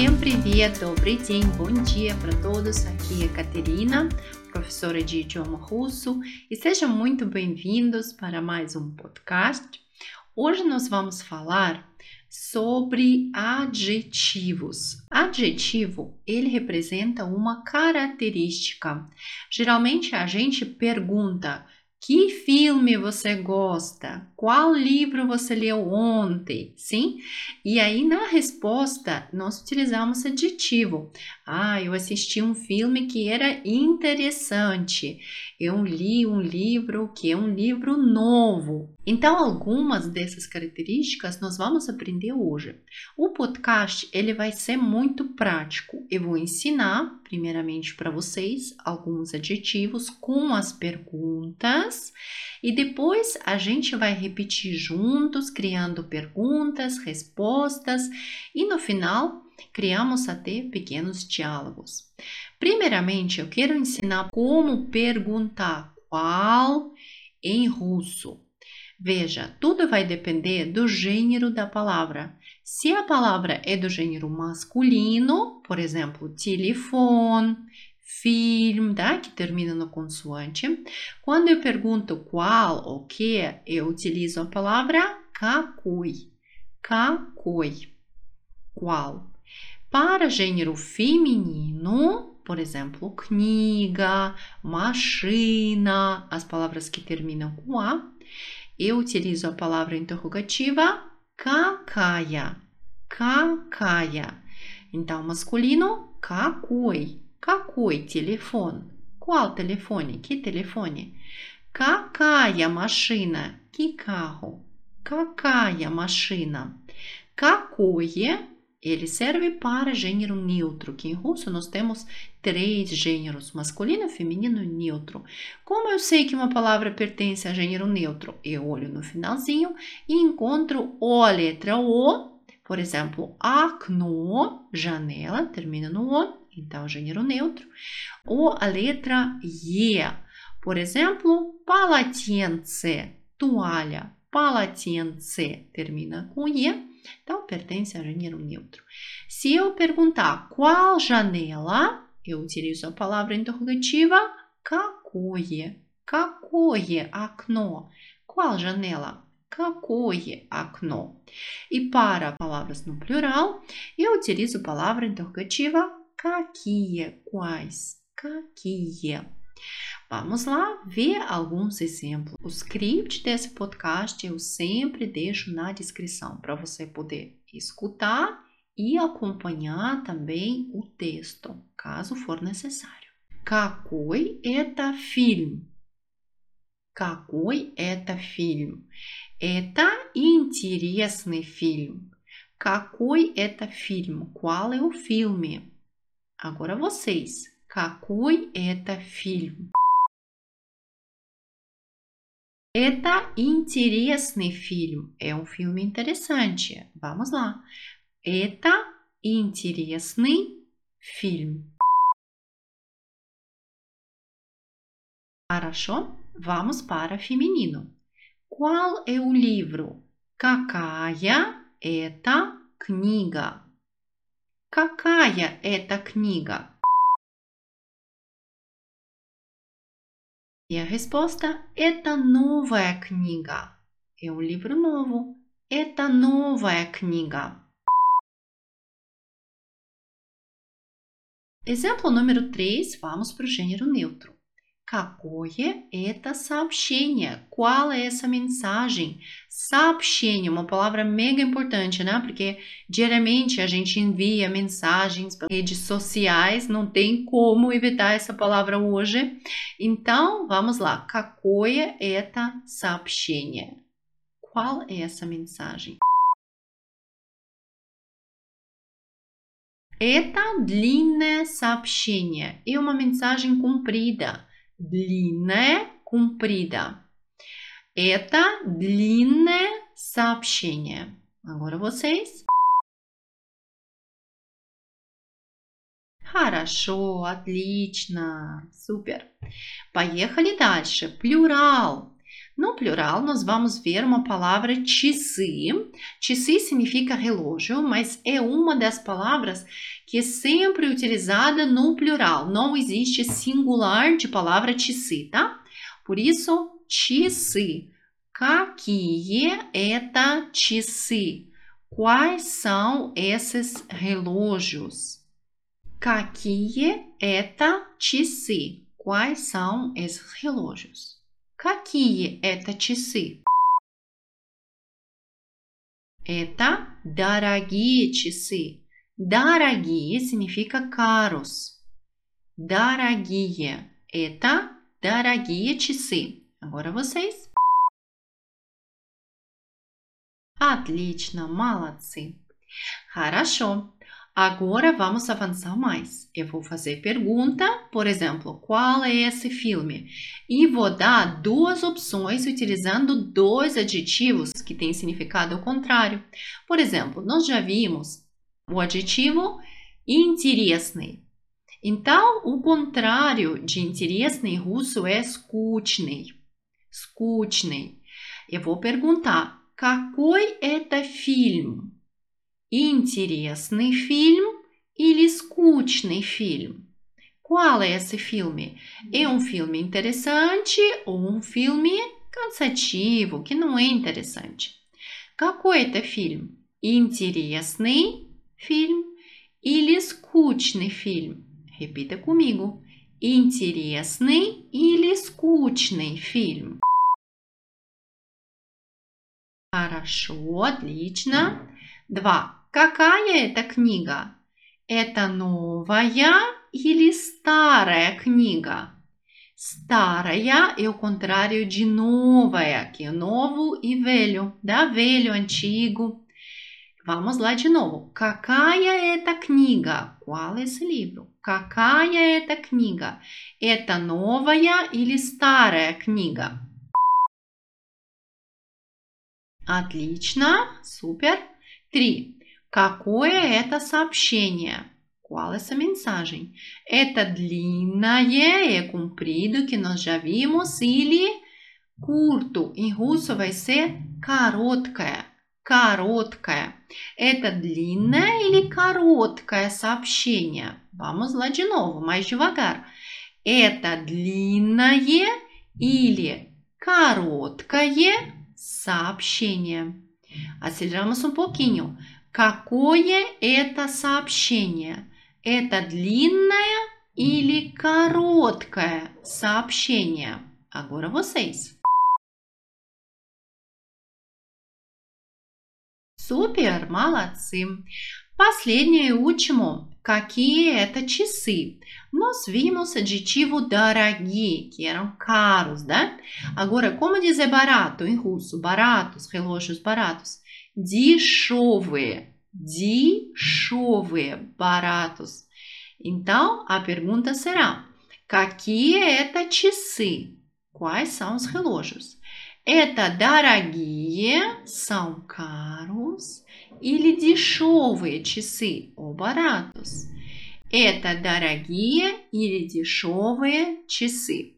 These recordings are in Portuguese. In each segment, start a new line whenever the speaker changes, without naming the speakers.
Всем привет, добрый день, bom dia para todos. Aqui é Caterina, professora de idioma russo, e sejam muito bem-vindos para mais um podcast. Hoje nós vamos falar sobre adjetivos. Adjetivo, ele representa uma característica. Geralmente a gente pergunta que filme você gosta? Qual livro você leu ontem? Sim? E aí na resposta nós utilizamos adjetivo. Ah, eu assisti um filme que era interessante. Eu li um livro que é um livro novo. Então algumas dessas características nós vamos aprender hoje. O podcast ele vai ser muito prático. Eu vou ensinar primeiramente para vocês alguns adjetivos com as perguntas e depois a gente vai repetir juntos, criando perguntas, respostas e no final criamos até pequenos diálogos. Primeiramente, eu quero ensinar como perguntar qual em russo. Veja, tudo vai depender do gênero da palavra. Se a palavra é do gênero masculino, por exemplo, telefone, film, tá? que termina no consoante. Quando eu pergunto qual ou que, eu utilizo a palavra какой. Какой. Qual. Para gênero feminino, por exemplo, kniga, машина, as palavras que terminam com A, eu utilizo a palavra interrogativa какая. Какая. Então, masculino, какой. Какой телефон? Qual telefone? Que telefone? Какая машина? Que carro? Какая машина? Какое ele serve para gênero neutro, que em russo nós temos três gêneros, masculino, feminino e neutro. Como eu sei que uma palavra pertence a gênero neutro? Eu olho no finalzinho e encontro o a letra O, por exemplo, окно, janela, termina no O, então gênero neutro, ou a letra E. Por exemplo, полотенце, toalha, полотенце, termina com E, então pertence a gênero neutro. Se eu perguntar qual janela, eu utilizo a palavra interrogativa какое, какое окно, qual janela? Какое окно? E para palavras no plural, eu utilizo a palavra interrogativa Какие? Quais? Какие? Vamos lá ver alguns exemplos. O script desse podcast eu sempre deixo na descrição para você poder escutar e acompanhar também o texto, caso for necessário. Какой это фильм? Какой это фильм? Это интересный фильм. Какой это фильм? Qual é o filme? Agora vocês. Какой это фильм? Это интересный фильм. É um filme interessante. Vamos lá. Это интересный фильм. Хорошо? Vamos para feminino. Qual é o livro? Какая это книга? Какая это книга? E a resposta: Это новая книга. É um livro novo. Это новая книга. Exemplo número 3, vamos para o gênero neutro. Какое это сообщение? Qual é essa mensagem? Сообщение, uma palavra mega importante, né? Porque diariamente a gente envia mensagens para redes sociais, não tem como evitar essa palavra hoje. Então, vamos lá. Какое это сообщение? Qual é essa mensagem? Это длинное сообщение. É uma mensagem comprida Длинная, comprida. Это длинное сообщение. Agora vocês. Хорошо, отлично, супер. Поехали дальше. Плюрал. No plural, nós vamos ver uma palavra часы. Часы significa relógio, mas é uma das palavras que é sempre utilizada no plural. Não existe singular de palavra часы, tá? Por isso, часы. Какие это часы? Quais são esses relógios? Какие это часы? Quais são esses relógios? Какие это часы? Это дорогие часы. Дорогие significa caros. Дорогие. Это дорогие часы. Agora vocês. Отлично, молодцы. Хорошо. Agora vamos avançar mais. Eu vou fazer pergunta, por exemplo, qual é esse filme? E vou dar duas opções utilizando dois adjetivos que têm significado ao contrário. Por exemplo, nós já vimos o adjetivo интересный. Então, o contrário de интересный em russo é скучный. Скучный. Eu vou perguntar, какой это фильм? Интересный фильм или скучный фильм? Qual é esse filme? É um filme interessante ou um filme cansativo, que não é interessante? Какой это фильм? Интересный фильм или скучный фильм? Repita comigo. Интересный или скучный фильм? Хорошо, отлично. Два. Какая это книга? Это новая или старая книга? Старая é o contrário de новая, que é novo e velho, да, velho, antigo. Vamos lá de novo. Какая это книга? Qual é esse livro? Какая это книга? Это новая или старая книга? Отлично, супер. Три. Какое это сообщение? Qual essa mensagem? Это длинное, é comprido, que nós já vimos, или curto. Em russo vai ser короткое. Короткое. Это длинное или короткое сообщение? Vamos lá de novo, mais devagar. Это длинное или короткое сообщение. Aceleramos um pouquinho. Какое это сообщение? Это длинное или короткое сообщение? Agora vocês. Супер, молодцы. Последнее último. Какие это часы? Nós vimos adjetivo дорогие, que eram caros, né? Agora, como dizer barato em russo? Baratos, baratos. Дешевые. Дешевые. Baratos. Então, a pergunta será: Какие это часы? Quais são os relógios? Это дорогие, são caros, или дешевые часы, ou baratos? Это дорогие или дешевые часы?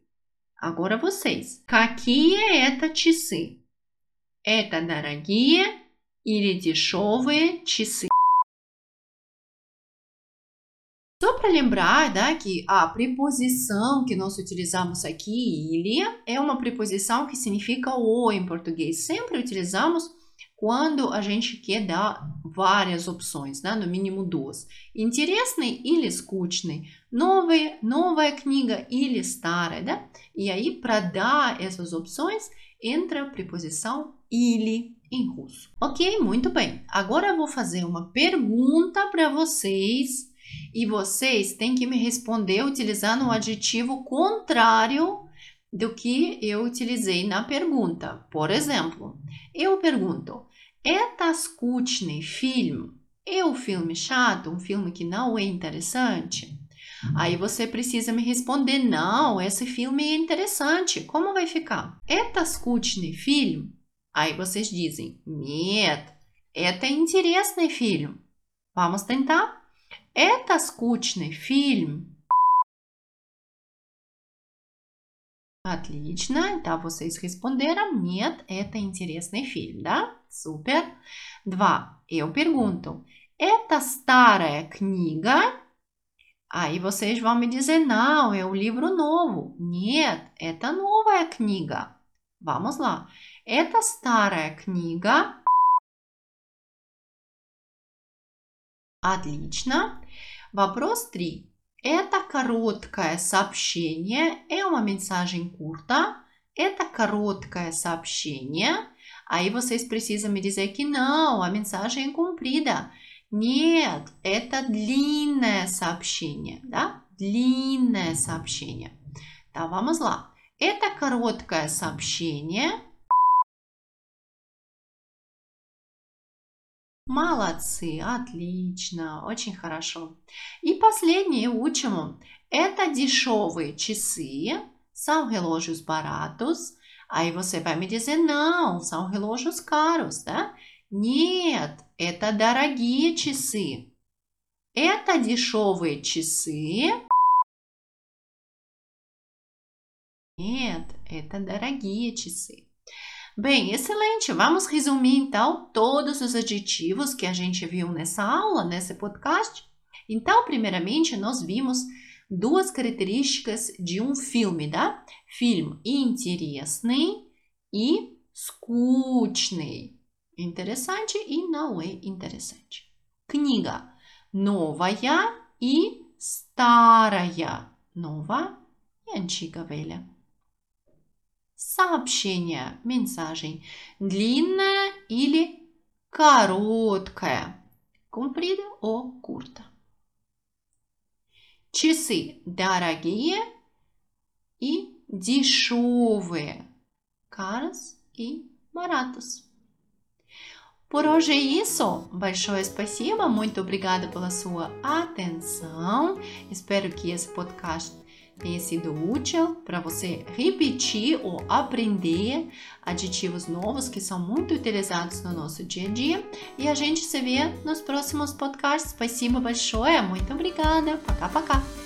Agora vocês. Какие это часы? Это дорогие или дешевые часы. Só para lembrar né, que a preposição que nós utilizamos aqui, ele, é uma preposição que significa o em português. Sempre utilizamos quando a gente quer dar várias opções, né? no mínimo duas. Интересный или скучный, новая, новая книга или старая. Да? E aí, para dar essas opções, entra a preposição или em russo. Ok? Muito bem. Agora eu vou fazer uma pergunta para vocês e vocês têm que me responder utilizando o um adjetivo contrário do que eu utilizei na pergunta. Por exemplo, eu pergunto: Это скучный фильм? É um filme chato? Um filme que não é interessante? Aí você precisa me responder: não, esse filme é interessante. Como vai ficar? Это скучный фильм? Aí vocês dizem: Нет, это интересный фильм. Vamos tentar? Это скучный фильм. Отлично. Então, vocês responderam нет, это интересный фильм, да? Супер. Два. Eu pergunto, это старая книга? Aí vocês vão me dizer, não, é um livro novo. Нет, это новая книга. Vamos lá. Это старая книга. Отлично. Вопрос 3. Это короткое сообщение. É uma curta. Это короткое сообщение. Aí vocês precisam me dizer que não, a mensagem é comprida. Нет, это длинное сообщение, да? Длинное сообщение. Да, vamos lá. Это короткое сообщение. Молодцы, отлично, очень хорошо. И последнее учим. Это дешевые часы. São relógios baratos. Aí você vai me dizer, não, são relógios caros, tá? Нет, это дорогие часы. Это дешевые часы. Нет, это дорогие часы. Bem, excelente. Vamos resumir então todos os adjetivos que a gente viu nessa aula, nesse podcast. Então, primeiramente, nós vimos duas características de um filme, да? Фильм интересный и скучный. Interessante e não é interessante. Книга новая и старая. Нова и antiga, velha. Сообщение, mensagem. Длинная или короткая. Comprida ou curta. Часы дорогие и дешевые. Caros e baratos. Por hoje é isso. Большое спасибо. Muito obrigada pela sua atenção. Espero que esse podcast tenha sido útil para você repetir ou aprender aditivos novos que são muito utilizados no nosso dia a dia. E a gente se vê nos próximos podcasts. Спасибо большое. Muito obrigada. Пока-пока.